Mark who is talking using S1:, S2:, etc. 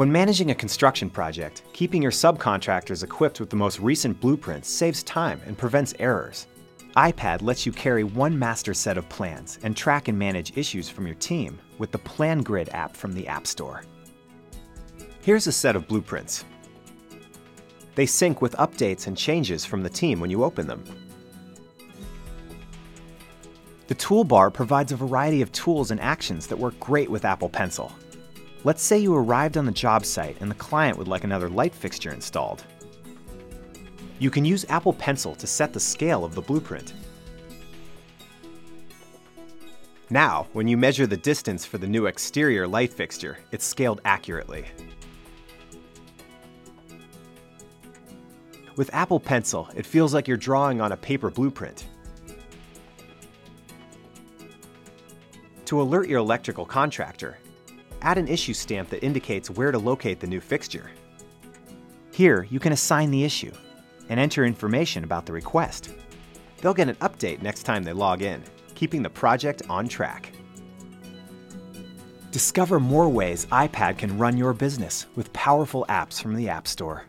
S1: When managing a construction project, keeping your subcontractors equipped with the most recent blueprints saves time and prevents errors. iPad lets you carry one master set of plans and track and manage issues from your team with the PlanGrid app from the App Store. Here's a set of blueprints. They sync with updates and changes from the team when you open them. The toolbar provides a variety of tools and actions that work great with Apple Pencil. Let's say you arrived on the job site and the client would like another light fixture installed. You can use Apple Pencil to set the scale of the blueprint. Now, when you measure the distance for the new exterior light fixture, it's scaled accurately. With Apple Pencil, it feels like you're drawing on a paper blueprint. To alert your electrical contractor, add an issue stamp that indicates where to locate the new fixture. Here, you can assign the issue and enter information about the request. They'll get an update next time they log in, keeping the project on track. Discover more ways iPad can run your business with powerful apps from the App Store.